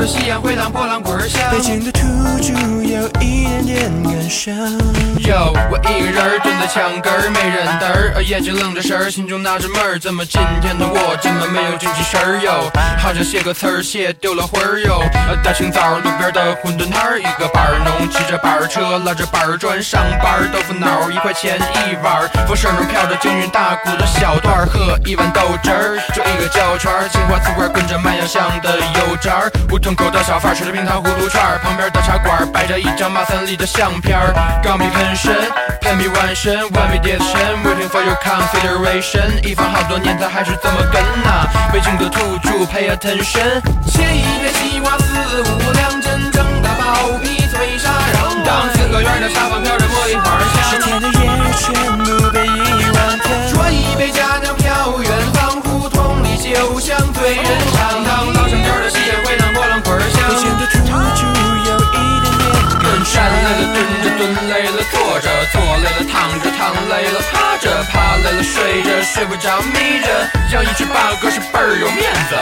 的夕阳回荡波浪滚响。北京的土著有一点点感伤。哟，我一个人蹲在墙根儿，没人搭儿，眼睛愣着神儿，心中纳着闷儿，怎么今天的我这么没有精气神儿哟？好像写个词儿写丢了魂儿哟。大清早路边的馄饨摊儿，一个板儿农骑着板儿车，拉着板儿砖上班儿，豆腐脑儿一块钱一碗儿，风声中飘着京韵大鼓的小段儿，喝一碗豆汁儿，就一个胶圈儿，青花瓷罐跟着麦芽香的油渣儿，胡同门口的小贩儿吃着冰糖葫芦串儿，旁边的茶馆儿摆着一张马三立的相片儿，钢笔喷身，喷笔完身，one me decision waiting for your consideration，一放好多年它还是这么跟呐、北京的土著 pay attention，切一片西瓜四五两，真正的包皮脆沙瓤，当四合院的沙发飘着茉莉花香。夏天的夜全部被着，睡不着眯着，养一只八哥是倍儿有面子。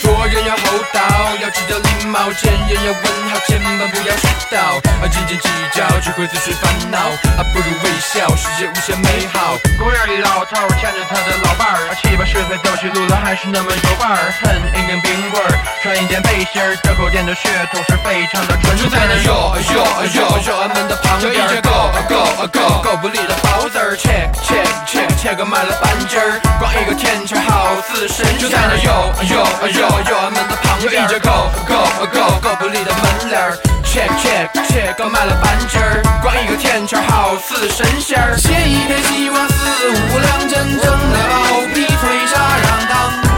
做人 要厚道，要记得礼貌，见人要问好，千万不要迟到。啊，斤斤计较只会自寻烦恼，啊，不如微笑，世界无限美好。公园里老头儿牵着他的老伴儿，七八十岁走起路来还是那么有范儿。哼，一根冰棍儿，穿一件背心儿，这口店的血统是非常的纯正。就在那哟哟哟哟俺们的旁边，一只够够够够不理的包子儿，check check check check 个买了半斤儿，光一个天桥好似神仙。就在那哟哟哟哟俺们的旁边，一只够够够够不理的门帘儿。切切切刚买了半斤儿，光一个天桥好似神仙儿。切一片西瓜四五两，真正的包皮脆沙瓤当。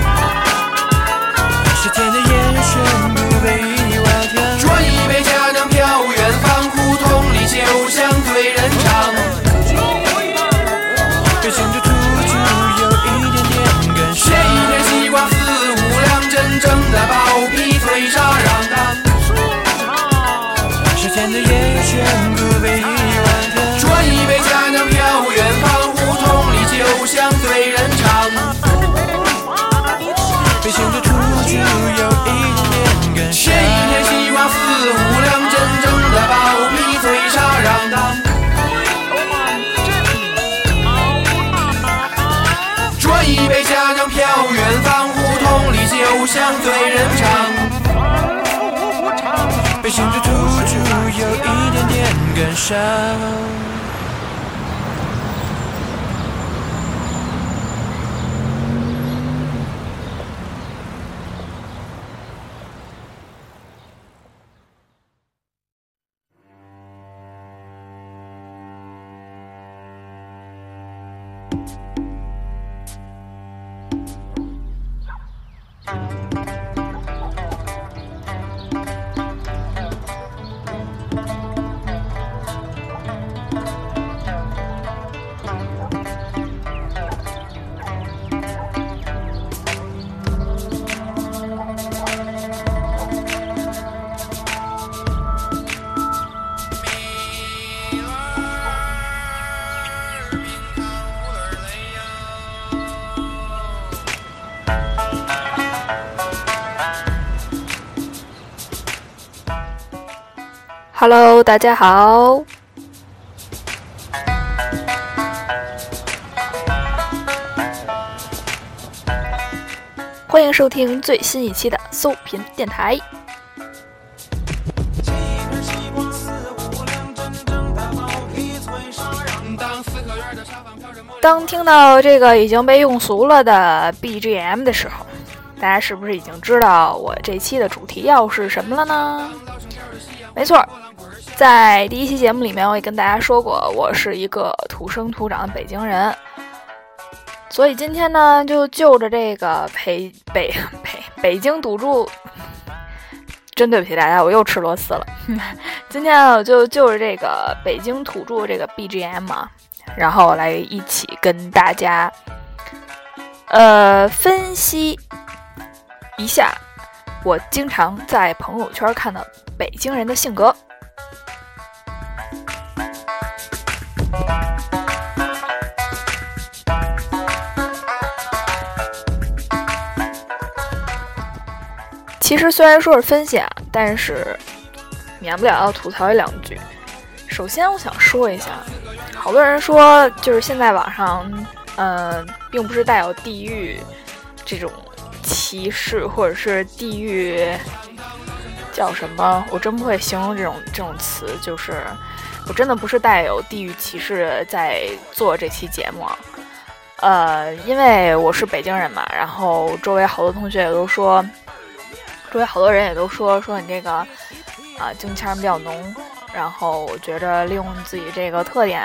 酒香醉人肠。北京的土著有一点点感伤。Tchau. Hello，大家好，欢迎收听最新一期的搜频电台。当听到这个已经被用俗了的 BGM 的时候，大家是不是已经知道我这期的主题要是什么了呢？没错，在第一期节目里面，我也跟大家说过，我是一个土生土长的北京人，所以今天呢，就就着这个北北北北京赌注，真对不起大家，我又吃螺丝了。今天我就就着这个北京土著这个 BGM 啊，然后来一起跟大家，呃，分析一下我经常在朋友圈看到北京人的性格。其实虽然说是分析啊，但是免不了要吐槽一两句。首先，我想说一下，好多人说就是现在网上，嗯，并不是带有地域这种歧视，或者是地域叫什么？我真不会形容这种这种词，就是我真的不是带有地域歧视在做这期节目。呃，因为我是北京人嘛，然后周围好多同学也都说。周围好多人也都说说你这个啊京腔比较浓，然后我觉着利用自己这个特点，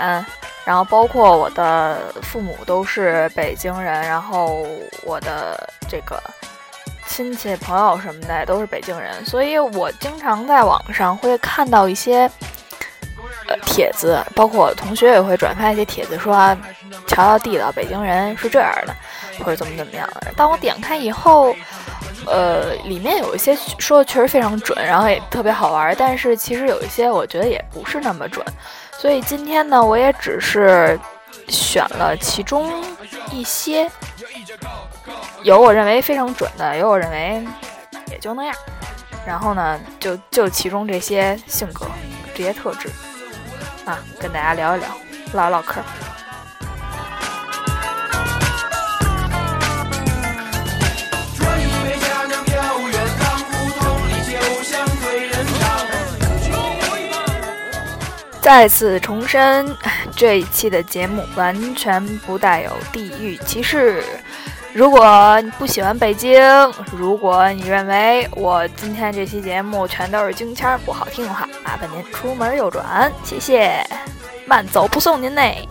然后包括我的父母都是北京人，然后我的这个亲戚朋友什么的都是北京人，所以我经常在网上会看到一些呃帖子，包括我同学也会转发一些帖子，说瞧瞧地道北京人是这样的，或者怎么怎么样的。当我点开以后。呃，里面有一些说的确实非常准，然后也特别好玩，但是其实有一些我觉得也不是那么准，所以今天呢，我也只是选了其中一些，有我认为非常准的，有我认为也就那样，然后呢，就就其中这些性格、这些特质啊，跟大家聊一聊，唠唠嗑。再次重申，这一期的节目完全不带有地域歧视。如果你不喜欢北京，如果你认为我今天这期节目全都是京腔不好听的话，麻烦您出门右转，谢谢。慢走不送您嘞。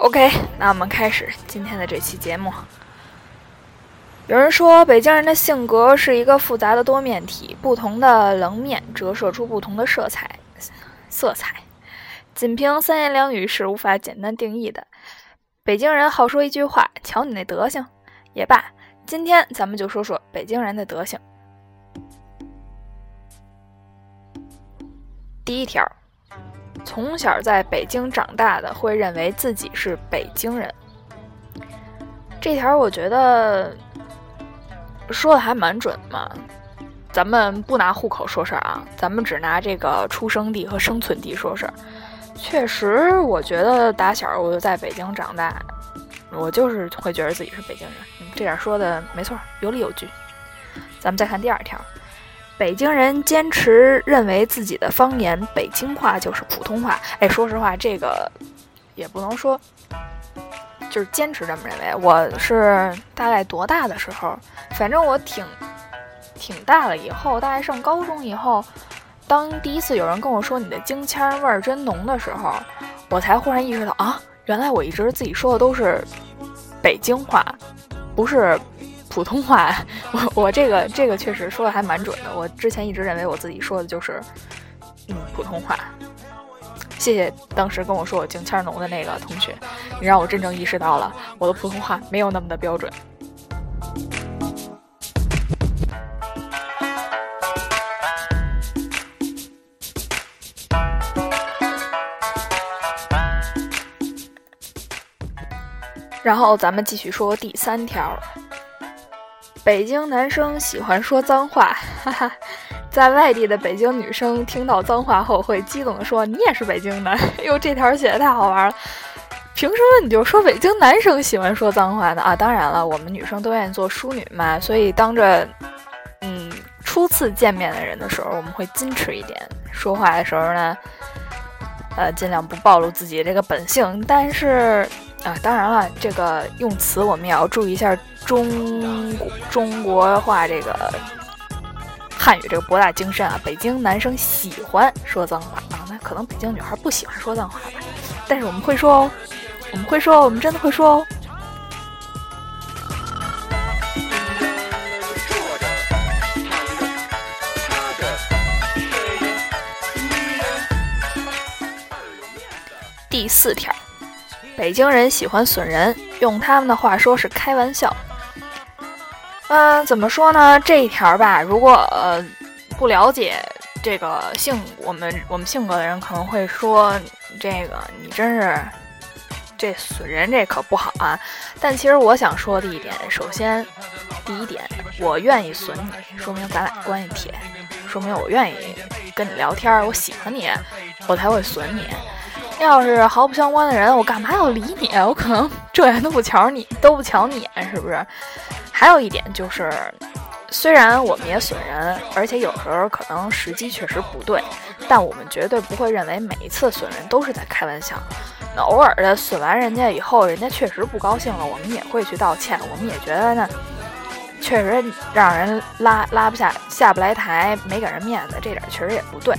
OK，那我们开始今天的这期节目。有人说，北京人的性格是一个复杂的多面体，不同的棱面折射出不同的色彩。色彩，仅凭三言两语是无法简单定义的。北京人好说一句话：“瞧你那德行。”也罢，今天咱们就说说北京人的德行。第一条。从小在北京长大的会认为自己是北京人，这条我觉得说的还蛮准嘛。咱们不拿户口说事儿啊，咱们只拿这个出生地和生存地说事儿。确实，我觉得打小我就在北京长大，我就是会觉得自己是北京人。这点说的没错，有理有据。咱们再看第二条。北京人坚持认为自己的方言北京话就是普通话。哎，说实话，这个也不能说，就是坚持这么认为。我是大概多大的时候，反正我挺挺大了以后，大概上高中以后，当第一次有人跟我说你的京腔味儿真浓的时候，我才忽然意识到啊，原来我一直自己说的都是北京话，不是。普通话，我我这个这个确实说的还蛮准的。我之前一直认为我自己说的就是，嗯，普通话。谢谢当时跟我说我京腔浓的那个同学，你让我真正意识到了我的普通话没有那么的标准。然后咱们继续说第三条。北京男生喜欢说脏话，哈哈，在外地的北京女生听到脏话后会激动地说：“你也是北京的。”哎呦，这条写的太好玩了！凭什么你就说北京男生喜欢说脏话呢？啊，当然了，我们女生都愿意做淑女嘛，所以当着嗯初次见面的人的时候，我们会矜持一点，说话的时候呢，呃，尽量不暴露自己这个本性，但是。啊，当然了，这个用词我们也要注意一下中中国话这个汉语这个博大精深啊。北京男生喜欢说脏话啊，那可能北京女孩不喜欢说脏话吧。但是我们会说哦，我们会说，我们真的会说哦。第四条，北京人喜欢损人，用他们的话说是开玩笑。嗯，怎么说呢？这一条吧，如果呃不了解这个性，我们我们性格的人可能会说，这个你真是这损人这可不好啊。但其实我想说的一点，首先第一点，我愿意损你，说明咱俩关系铁，说明我愿意跟你聊天，我喜欢你，我才会损你。要是毫不相关的人，我干嘛要理你？我可能这眼都不瞧你，都不瞧你，是不是？还有一点就是，虽然我们也损人，而且有时候可能时机确实不对，但我们绝对不会认为每一次损人都是在开玩笑。那偶尔的损完人家以后，人家确实不高兴了，我们也会去道歉。我们也觉得呢，确实让人拉拉不下下不来台，没给人面子，这点确实也不对。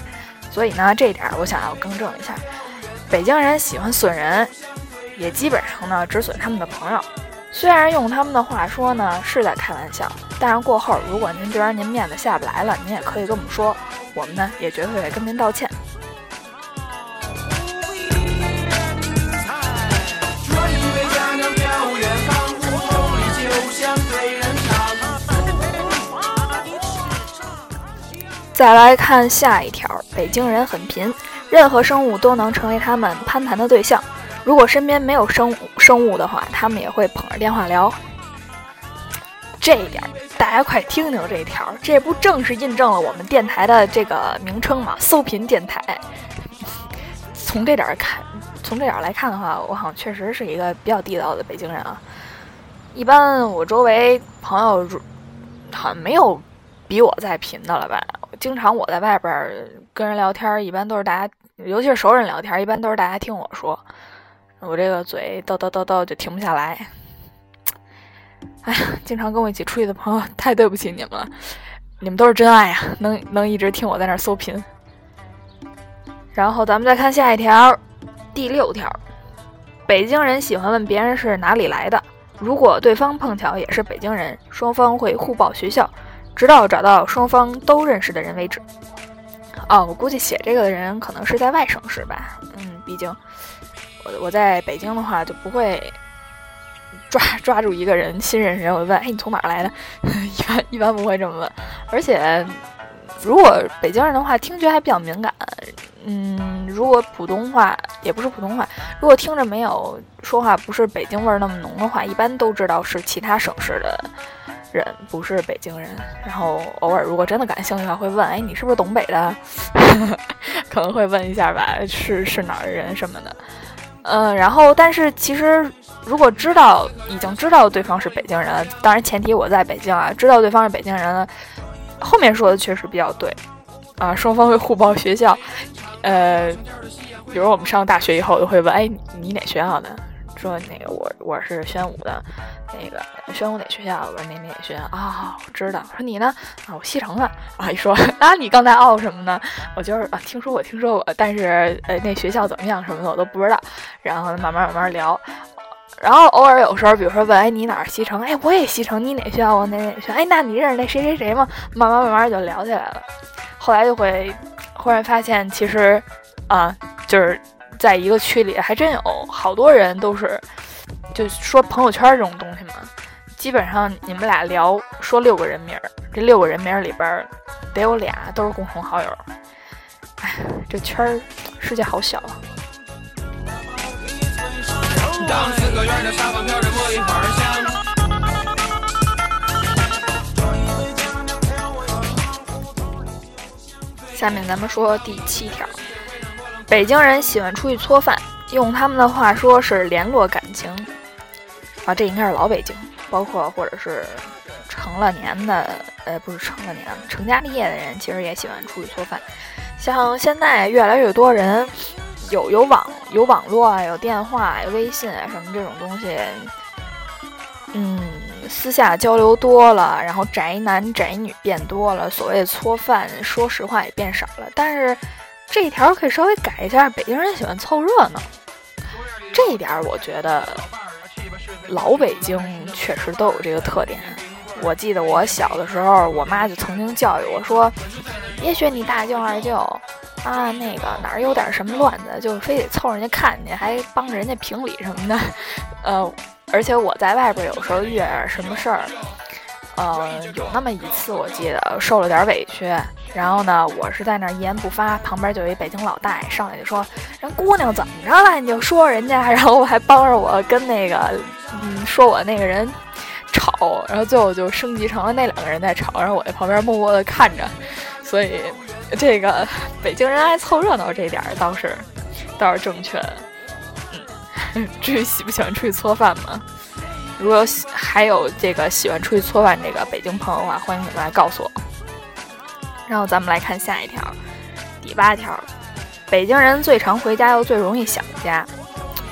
所以呢，这点我想要更正一下，北京人喜欢损人，也基本上呢只损他们的朋友。虽然用他们的话说呢是在开玩笑，但是过后如果您觉得您面子下不来了，您也可以跟我们说，我们呢也绝对会跟您道歉。再来看下一条，北京人很贫，任何生物都能成为他们攀谈的对象。如果身边没有生物生物的话，他们也会捧着电话聊。这一点，大家快听听这一条，这不正是印证了我们电台的这个名称吗？搜频电台。从这点看，从这点来看的话，我好像确实是一个比较地道的北京人啊。一般我周围朋友好像没有比我再贫的了吧？经常我在外边跟人聊天，一般都是大家，尤其是熟人聊天，一般都是大家听我说。我这个嘴叨叨叨叨就停不下来，哎呀，经常跟我一起出去的朋友，太对不起你们了，你们都是真爱呀，能能一直听我在那儿搜频。然后咱们再看下一条，第六条，北京人喜欢问别人是哪里来的，如果对方碰巧也是北京人，双方会互报学校，直到找到双方都认识的人为止。哦，我估计写这个的人可能是在外省市吧，嗯，毕竟。我我在北京的话就不会抓抓住一个人新认识人，我问，哎，你从哪儿来的？一般一般不会这么问。而且如果北京人的话，听觉还比较敏感。嗯，如果普通话也不是普通话，如果听着没有说话不是北京味儿那么浓的话，一般都知道是其他省市的人，不是北京人。然后偶尔如果真的感兴趣的话，会问，哎，你是不是东北的？可能会问一下吧，是是哪儿人什么的。嗯，然后，但是其实，如果知道已经知道对方是北京人，当然前提我在北京啊，知道对方是北京人，后面说的确实比较对，啊，双方会互报学校，呃，比如我们上大学以后就会问，哎，你哪学校的？说那个我我是宣武的，那个宣武哪学校？我说哪哪学校啊？我知道。说你呢？啊，我西城的。啊，一说啊，你刚才傲什么呢？我就是啊，听说过，听说过，但是呃，那学校怎么样什么的我都不知道。然后慢慢慢慢聊，然后偶尔有时候，比如说问，哎，你哪儿西城？哎，我也西城。你哪学校？我哪哪学校？哎，那你认识那谁谁谁吗？慢慢慢慢就聊起来了。后来就会忽然发现，其实啊，就是。在一个区里，还真有好多人都是，就说朋友圈这种东西嘛，基本上你们俩聊说六个人名儿，这六个人名儿里边得有俩都是共同好友。哎，这圈儿世界好小啊！下面咱们说第七条。北京人喜欢出去搓饭，用他们的话说是联络感情啊，这应该是老北京，包括或者是成了年的，呃，不是成了年，成家立业的人，其实也喜欢出去搓饭。像现在越来越多人有有网有网络啊，有电话、有微信啊什么这种东西，嗯，私下交流多了，然后宅男宅女变多了，所谓搓饭，说实话也变少了，但是。这一条可以稍微改一下，北京人喜欢凑热闹。这一点我觉得老北京确实都有这个特点。我记得我小的时候，我妈就曾经教育我说：“别学你大舅二舅啊，那个哪儿有点什么乱子，就非得凑人家看去，还帮着人家评理什么的。”呃，而且我在外边有时候遇点什么事儿，呃，有那么一次我记得受了点委屈，然后呢，我是在那儿一言不发，旁边就有一北京老大爷上来就说：“人姑娘怎么着了？你就说人家。”然后我还帮着我跟那个，嗯，说我那个人。吵，然后最后就升级成了那两个人在吵，然后我在旁边默默的看着，所以这个北京人爱凑热闹这点倒是倒是正确的。嗯，至于喜不喜欢出去搓饭吗？如果还有这个喜欢出去搓饭这个北京朋友的话，欢迎你们来告诉我。然后咱们来看下一条，第八条，北京人最常回家又最容易想家，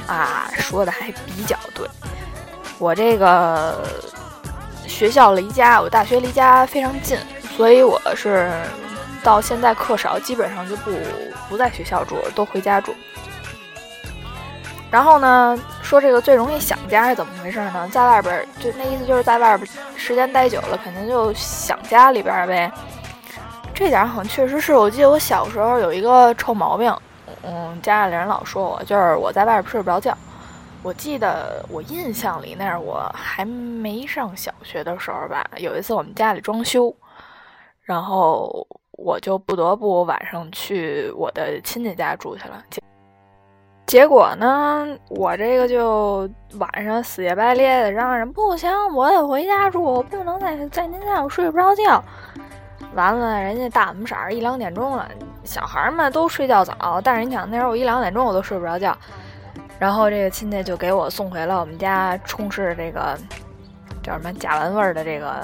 啊，说的还比较对。我这个学校离家，我大学离家非常近，所以我是到现在课少，基本上就不不在学校住，都回家住。然后呢，说这个最容易想家是怎么回事呢？在外边，就那意思就是在外边时间待久了，肯定就想家里边呗。这点好像确实是我记得我小时候有一个臭毛病，嗯，家里人老说我，就是我在外边睡不着觉。我记得我印象里，那是我还没上小学的时候吧。有一次我们家里装修，然后我就不得不晚上去我的亲戚家住去了。结果呢，我这个就晚上死乞白咧的嚷嚷：“不行，我得回家住，我不能在在您家，我睡不着觉。”完了，人家大晚色一两点钟了，小孩们都睡觉早，但是你想那时候我一两点钟我都睡不着觉。然后这个亲戚就给我送回了我们家充斥这个叫什么甲烷味儿的这个，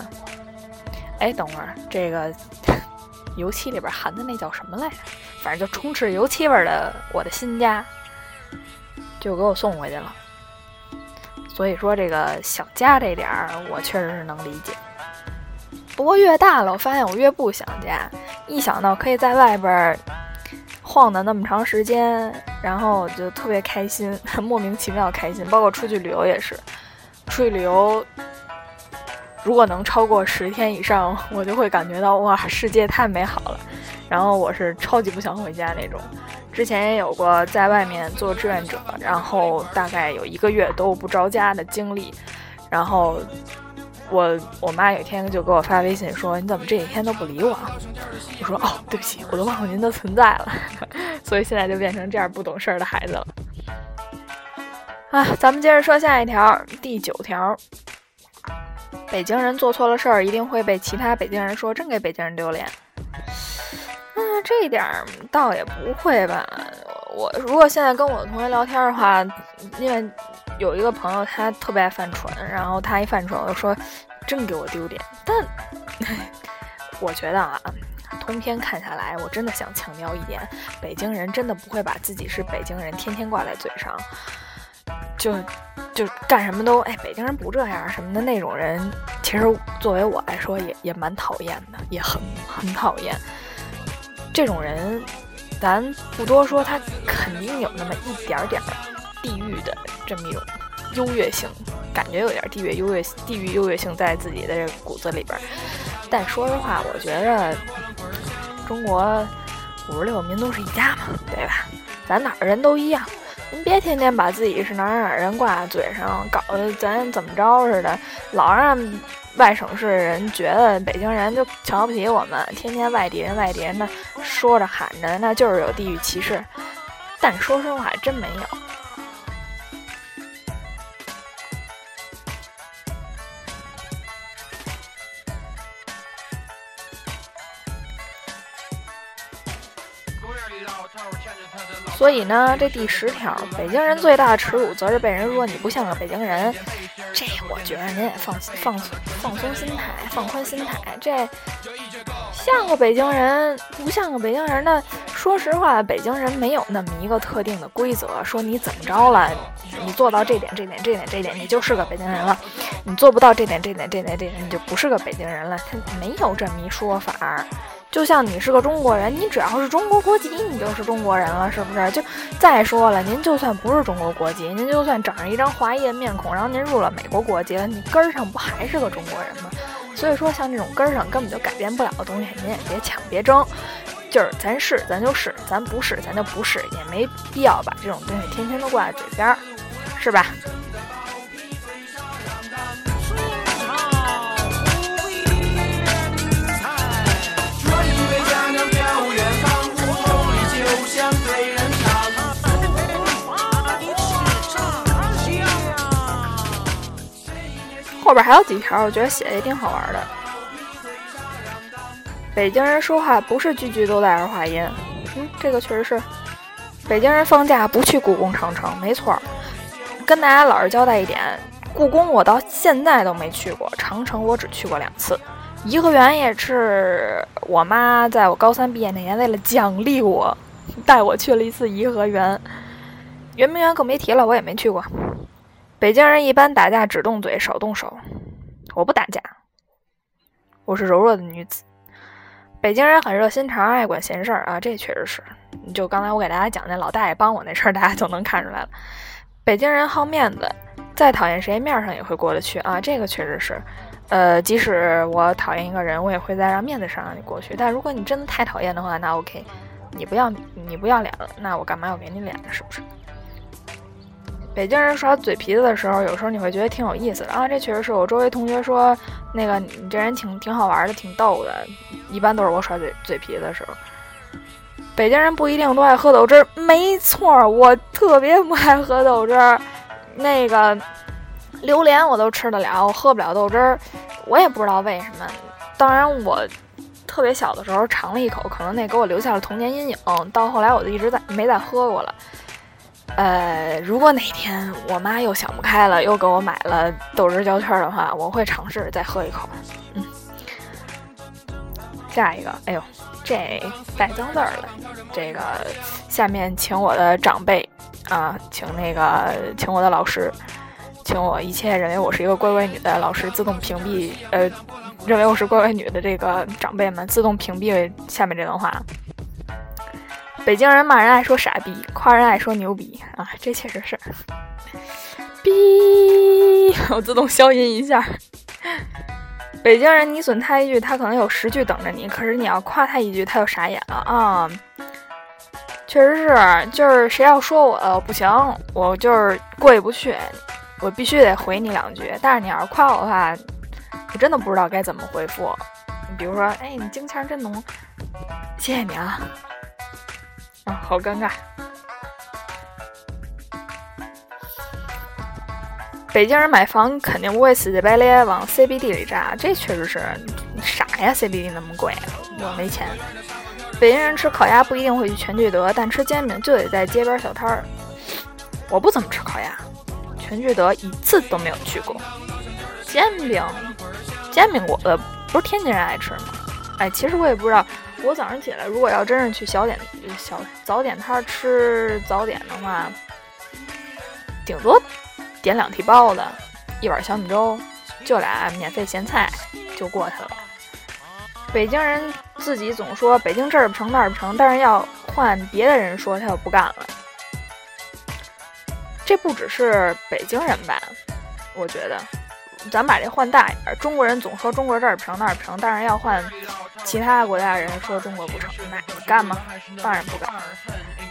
哎，等会儿这个 油漆里边含的那叫什么来着？反正就充斥油漆味儿的我的新家，就给我送回去了。所以说这个想家这点儿，我确实是能理解。不过越大了，我发现我越不想家，一想到可以在外边。晃的那么长时间，然后就特别开心，莫名其妙开心。包括出去旅游也是，出去旅游如果能超过十天以上，我就会感觉到哇，世界太美好了。然后我是超级不想回家那种。之前也有过在外面做志愿者，然后大概有一个月都不着家的经历，然后。我我妈有一天就给我发微信说：“你怎么这几天都不理我？”我说：“哦，对不起，我都忘了您的存在了。”所以现在就变成这样不懂事儿的孩子了。啊，咱们接着说下一条，第九条。北京人做错了事儿，一定会被其他北京人说，真给北京人丢脸。这一点倒也不会吧。我如果现在跟我的同学聊天的话，因为。有一个朋友，他特别爱犯蠢，然后他一犯蠢，我就说，真给我丢脸。但 我觉得啊，通篇看下来，我真的想强调一点：北京人真的不会把自己是北京人天天挂在嘴上，就就干什么都哎，北京人不这样什么的那种人。其实作为我来说，也也蛮讨厌的，也很很讨厌这种人。咱不多说，他肯定有那么一点点儿地域的。这么一种优越性，感觉有点地域优越、地域优越性在自己的骨子里边。但说实话，我觉着中国五十六民族是一家嘛，对吧？咱哪儿人都一样，您别天天把自己是哪儿哪儿人挂在嘴上，搞得咱怎么着似的，老让外省市人觉得北京人就瞧不起我们，天天外地人、外地人的说着喊着，那就是有地域歧视。但说实话，真没有。所以呢，这第十条，北京人最大的耻辱，则是被人说你不像个北京人。这我觉得您也放放松放松心态，放宽心态。这像个北京人，不像个北京人的。说实话，北京人没有那么一个特定的规则，说你怎么着了，你做到这点、这点、这点、这点，你就是个北京人了；你做不到这点、这点、这点、这点，你就不是个北京人了。他没有这么一说法。就像你是个中国人，你只要是中国国籍，你就是中国人了，是不是？就再说了，您就算不是中国国籍，您就算长着一张华裔的面孔，然后您入了美国国籍了，你根儿上不还是个中国人吗？所以说，像这种根儿上根本就改变不了的东西，您也别抢，别争。就是咱是咱就是，咱不是咱就不是，也没必要把这种东西天天都挂在嘴边儿，是吧？后边还有几条，我觉得写的也挺好玩的。北京人说话不是句句都带儿化音，嗯，这个确实是。北京人放假不去故宫长城，没错。跟大家老实交代一点，故宫我到现在都没去过，长城我只去过两次。颐和园也是我妈在我高三毕业那年为了奖励我，带我去了一次颐和园。圆明园更别提了，我也没去过。北京人一般打架只动嘴少动手，我不打架，我是柔弱的女子。北京人很热心肠，爱管闲事儿啊，这确实是。就刚才我给大家讲那老大爷帮我那事儿，大家就能看出来了。北京人好面子，再讨厌谁面上也会过得去啊，这个确实是。呃，即使我讨厌一个人，我也会在让面子上让你过去。但如果你真的太讨厌的话，那 OK，你不要你不要脸了，那我干嘛要给你脸呢？是不是？北京人耍嘴皮子的时候，有时候你会觉得挺有意思的啊。这确实是我周围同学说，那个你这人挺挺好玩的，挺逗的。一般都是我耍嘴嘴皮子的时候。北京人不一定都爱喝豆汁儿，没错，我特别不爱喝豆汁儿。那个榴莲我都吃得了，我喝不了豆汁儿，我也不知道为什么。当然，我特别小的时候尝了一口，可能那给我留下了童年阴影。到后来我就一直在没再喝过了。呃，如果哪天我妈又想不开了，又给我买了豆汁胶圈的话，我会尝试再喝一口。嗯，下一个，哎呦，这带脏字儿了。这个下面请我的长辈啊，请那个请我的老师，请我一切认为我是一个乖乖女的老师自动屏蔽，呃，认为我是乖乖女的这个长辈们自动屏蔽下面这段话。北京人骂人爱说傻逼，夸人爱说牛逼啊！这确实是。逼，我自动消音一下。北京人你损他一句，他可能有十句等着你；可是你要夸他一句，他就傻眼了啊！确实是，就是谁要说我不行，我就是过意不去，我必须得回你两句。但是你要是夸我的话，我真的不知道该怎么回复。你比如说，哎，你京腔真浓，谢谢你啊。啊，好尴尬！北京人买房肯定不会死乞白咧往 CBD 里扎，这确实是傻呀！CBD 那么贵，我没钱。北京人吃烤鸭不一定会去全聚德，但吃煎饼就得在街边小摊儿。我不怎么吃烤鸭，全聚德一次都没有去过。煎饼，煎饼果子不是天津人爱吃吗？哎，其实我也不知道。我早上起来，如果要真是去小点小早点摊吃早点的话，顶多点两屉包子，一碗小米粥，就俩免费咸菜就过去了。北京人自己总说北京这儿不成那儿不成，但是要换别的人说他就不干了。这不只是北京人吧？我觉得。咱把这换大一点，中国人总说中国这儿不成那儿不成，但是要换其他国家人说中国不成，那你干吗？当然不干。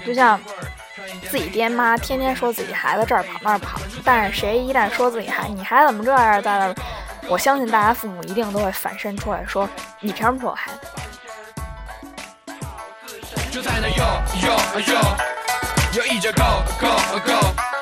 就像自己爹妈天天说自己孩子这儿跑那儿跑，但是谁一旦说自己孩你孩子怎么这样在那，我相信大家父母一定都会反身出来说你凭什么说我孩子？就在那一 go go go。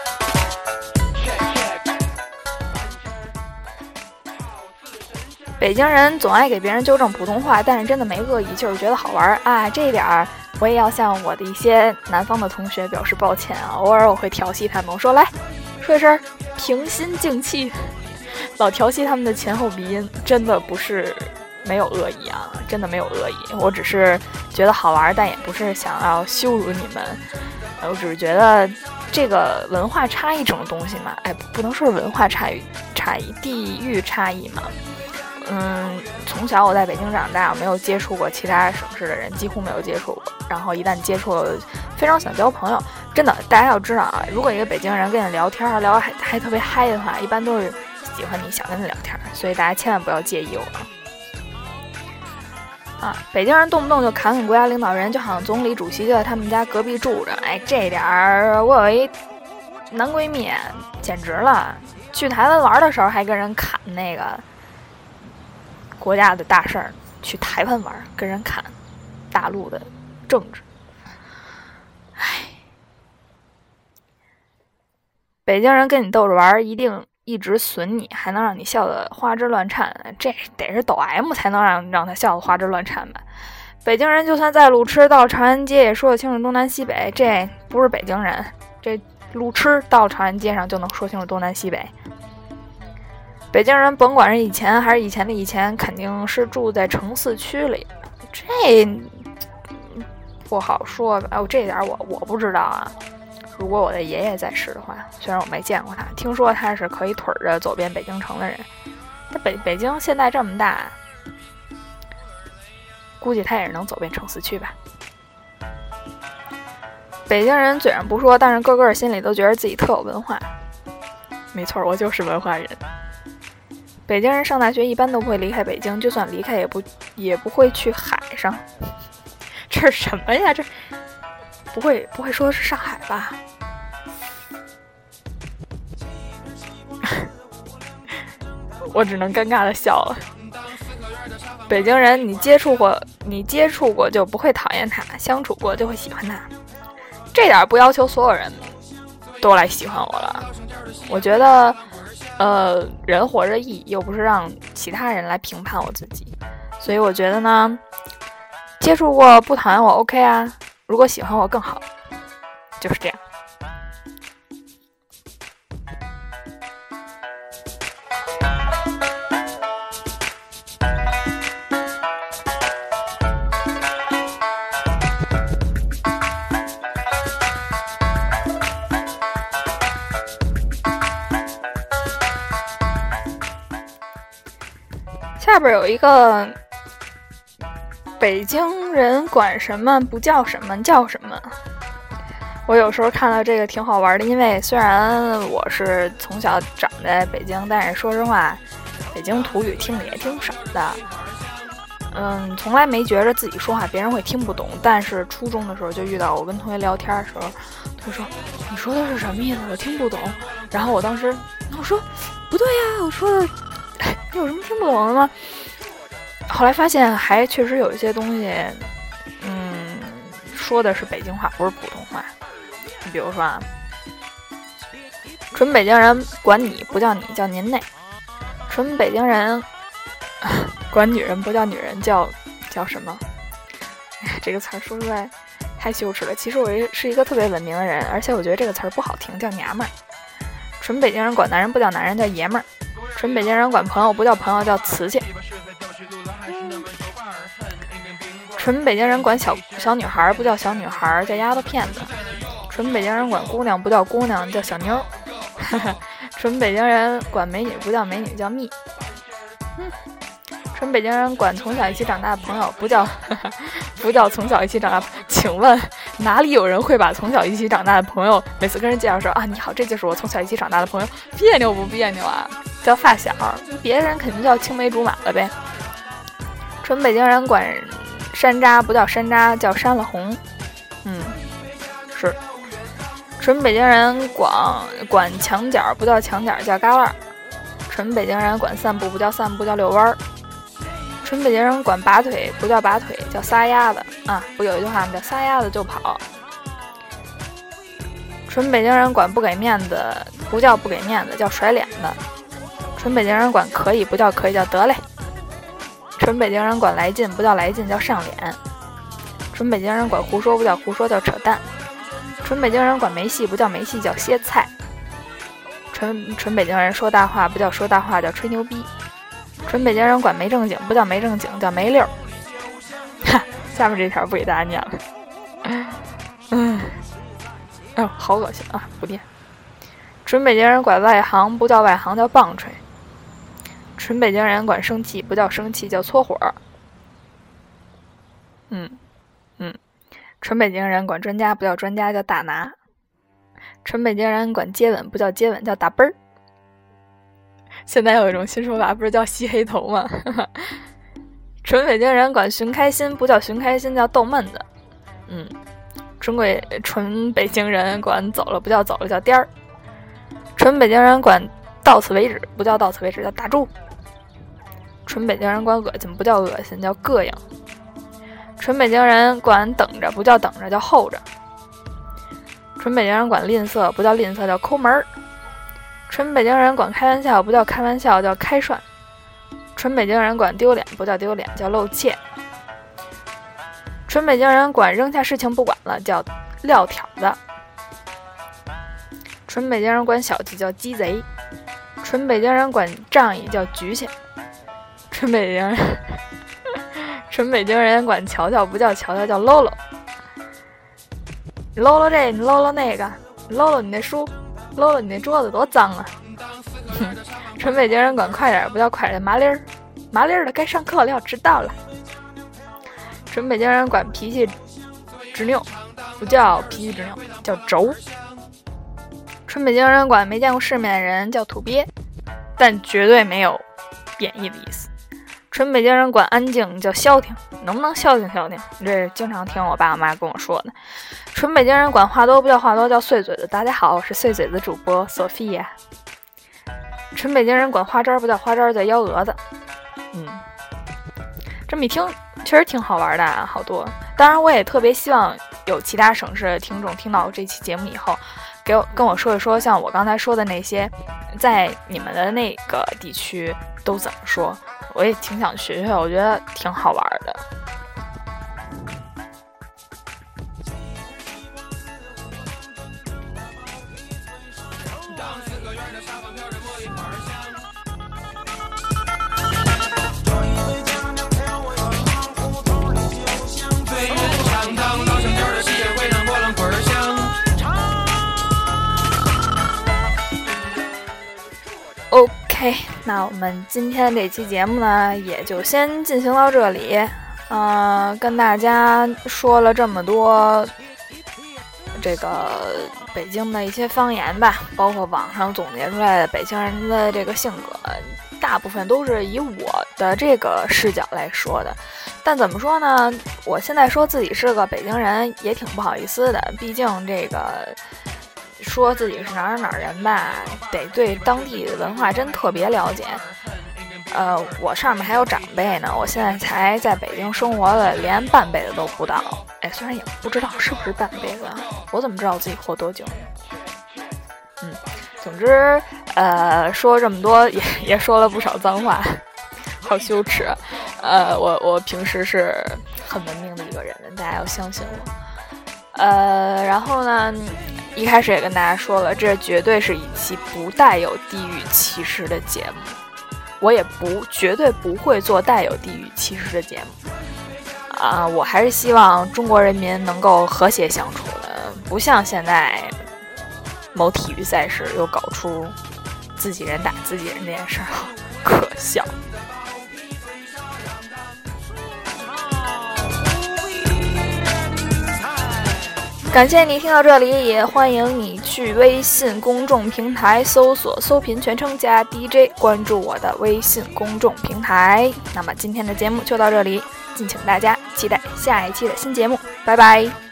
北京人总爱给别人纠正普通话，但是真的没恶意，就是觉得好玩儿啊。这一点儿我也要向我的一些南方的同学表示抱歉啊。偶尔我会调戏他们，我说来说一声平心静气，老调戏他们的前后鼻音，真的不是没有恶意啊，真的没有恶意，我只是觉得好玩，但也不是想要羞辱你们，我只是觉得这个文化差异这种东西嘛，哎，不能说是文化差异，差异地域差异嘛。嗯，从小我在北京长大，我没有接触过其他省市的人，几乎没有接触过。然后一旦接触了，非常想交朋友。真的，大家要知道啊，如果一个北京人跟你聊天，聊还还特别嗨的话，一般都是喜欢你，想跟你聊天。所以大家千万不要介意我。啊，北京人动不动就侃侃国家领导人，就好像总理主席就在他们家隔壁住着。哎，这点儿我有一男闺蜜，简直了，去台湾玩的时候还跟人侃那个。国家的大事儿，去台湾玩，跟人侃大陆的政治。唉，北京人跟你逗着玩，一定一直损你，还能让你笑得花枝乱颤。这得是抖 M 才能让让他笑得花枝乱颤吧？北京人就算再路痴，到长安街也说得清楚东南西北。这不是北京人，这路痴到长安街上就能说清楚东南西北。北京人甭管是以前还是以前的以前，肯定是住在城四区里，这不好说吧？哦，这点我我不知道啊。如果我的爷爷在世的话，虽然我没见过他，听说他是可以腿着走遍北京城的人。那北北京现在这么大，估计他也是能走遍城四区吧。北京人嘴上不说，但是个个心里都觉得自己特有文化。没错，我就是文化人。北京人上大学一般都不会离开北京，就算离开也不也不会去海上。这是什么呀？这不会不会说的是上海吧？我只能尴尬的笑了。北京人，你接触过，你接触过就不会讨厌他，相处过就会喜欢他。这点不要求所有人都来喜欢我了。我觉得。呃，人活着意义又不是让其他人来评判我自己，所以我觉得呢，接触过不讨厌我 OK 啊，如果喜欢我更好，就是这样。边有一个北京人管什么不叫什么叫什么，我有时候看到这个挺好玩的，因为虽然我是从小长在北京，但是说实话，北京土语听的也挺少的。嗯，从来没觉着自己说话别人会听不懂，但是初中的时候就遇到我跟同学聊天的时候，他说：“你说的是什么意思？我听不懂。”然后我当时我说：“不对呀，我说的。”有什么听不懂的吗？后来发现还确实有一些东西，嗯，说的是北京话，不是普通话。你比如说啊，纯北京人管你不叫你叫您内，纯北京人 管女人不叫女人叫叫什么？这个词儿说出来太羞耻了。其实我是一个特别文明的人，而且我觉得这个词儿不好听，叫娘们儿。纯北京人管男人不叫男人叫爷们儿。纯北京人管朋友不叫朋友，叫瓷器。纯北京人管小小女孩不叫小女孩，叫丫头片子。纯北京人管姑娘不叫姑娘，叫小妞。纯北京人管美女不叫美女，叫蜜。纯北京人管从小一起长大的朋友不叫不叫从小一起长大。请问哪里有人会把从小一起长大的朋友每次跟人介绍说啊你好，这就是我从小一起长大的朋友，别扭不别扭啊？叫发小，别人肯定叫青梅竹马了呗。纯北京人管山楂不叫山楂，叫山了红。嗯，是。纯北京人管管墙角不叫墙角，叫旮旯。纯北京人管散步不叫散步，叫遛弯儿。纯北京人管拔腿不叫拔腿，叫撒丫子啊！不有一句话吗？叫撒丫子就跑。纯北京人管不给面子不叫不给面子，叫甩脸子。纯北京人管可以不叫可以，叫得嘞。纯北京人管来劲不叫来劲，叫上脸。纯北京人管胡说不叫胡说，叫扯淡。纯北京人管没戏不叫没戏，叫歇菜。纯纯北京人说大话不叫说大话，叫吹牛逼。纯北京人管没正经不叫没正经，叫没溜儿。哈，下面这条不给大家念了。嗯，哎呦，好恶心啊！不念。纯北京人管外行不叫外行，叫棒槌。纯北京人管生气不叫生气，叫搓火。嗯嗯，纯北京人管专家不叫专家，叫大拿。纯北京人管接吻不叫接吻，叫打啵儿。现在有一种新说法，不是叫吸黑头吗？纯北京人管寻开心不叫寻开心，叫逗闷子。嗯，纯鬼纯北京人管走了不叫走了，叫颠儿。纯北京人管到此为止不叫到此为止，叫打住。纯北京人管恶心不叫恶心，叫膈应。纯北京人管等着不叫等着，叫候着。纯北京人管吝啬不叫吝啬，叫抠门儿。纯北京人管开玩笑不叫开玩笑，叫开涮。纯北京人管丢脸不叫丢脸，叫露怯。纯北京人管扔下事情不管了，叫撂挑子。纯北京人管小气叫鸡贼。纯北京人管仗义叫局气。纯北京人，纯北京人管瞧瞧不叫瞧瞧，叫搂搂。你搂搂这，你搂搂那个，你搂搂你那书，搂搂你那桌子多脏啊！哼，纯北京人管快点不叫快点，麻利儿，麻利儿的该上课了，要迟到了。纯北京人管脾气执拗不叫脾气执拗，叫轴。纯北京人管没见过世面的人叫土鳖，但绝对没有贬义的意思。纯北京人管安静叫消停，能不能消停消停？你这经常听我爸我妈跟我说的。纯北京人管话多不叫话多，叫碎嘴子。大家好，我是碎嘴子主播索菲亚。纯北京人管花招不叫花招，叫幺蛾子。嗯，这么一听，确实挺好玩的，好多。当然，我也特别希望有其他省市的听众听到这期节目以后，给我跟我说一说，像我刚才说的那些，在你们的那个地区都怎么说。我也挺想学学，我觉得挺好玩的。嘿那我们今天这期节目呢，也就先进行到这里。嗯，跟大家说了这么多这个北京的一些方言吧，包括网上总结出来的北京人的这个性格，大部分都是以我的这个视角来说的。但怎么说呢？我现在说自己是个北京人，也挺不好意思的，毕竟这个。说自己是哪儿哪儿人吧，得对当地的文化真特别了解。呃，我上面还有长辈呢，我现在才在北京生活了，连半辈子都不到。哎，虽然也不知道是不是半辈子，我怎么知道自己活多久？嗯，总之，呃，说这么多 也也说了不少脏话，好羞耻。呃，我我平时是很文明的一个人，大家要相信我。呃，然后呢？一开始也跟大家说了，这绝对是一期不带有地域歧视的节目，我也不绝对不会做带有地域歧视的节目。啊，我还是希望中国人民能够和谐相处的，不像现在某体育赛事又搞出自己人打自己人这件事儿，可笑。感谢你听到这里，也欢迎你去微信公众平台搜索“搜频全称加 DJ”，关注我的微信公众平台。那么今天的节目就到这里，敬请大家期待下一期的新节目，拜拜。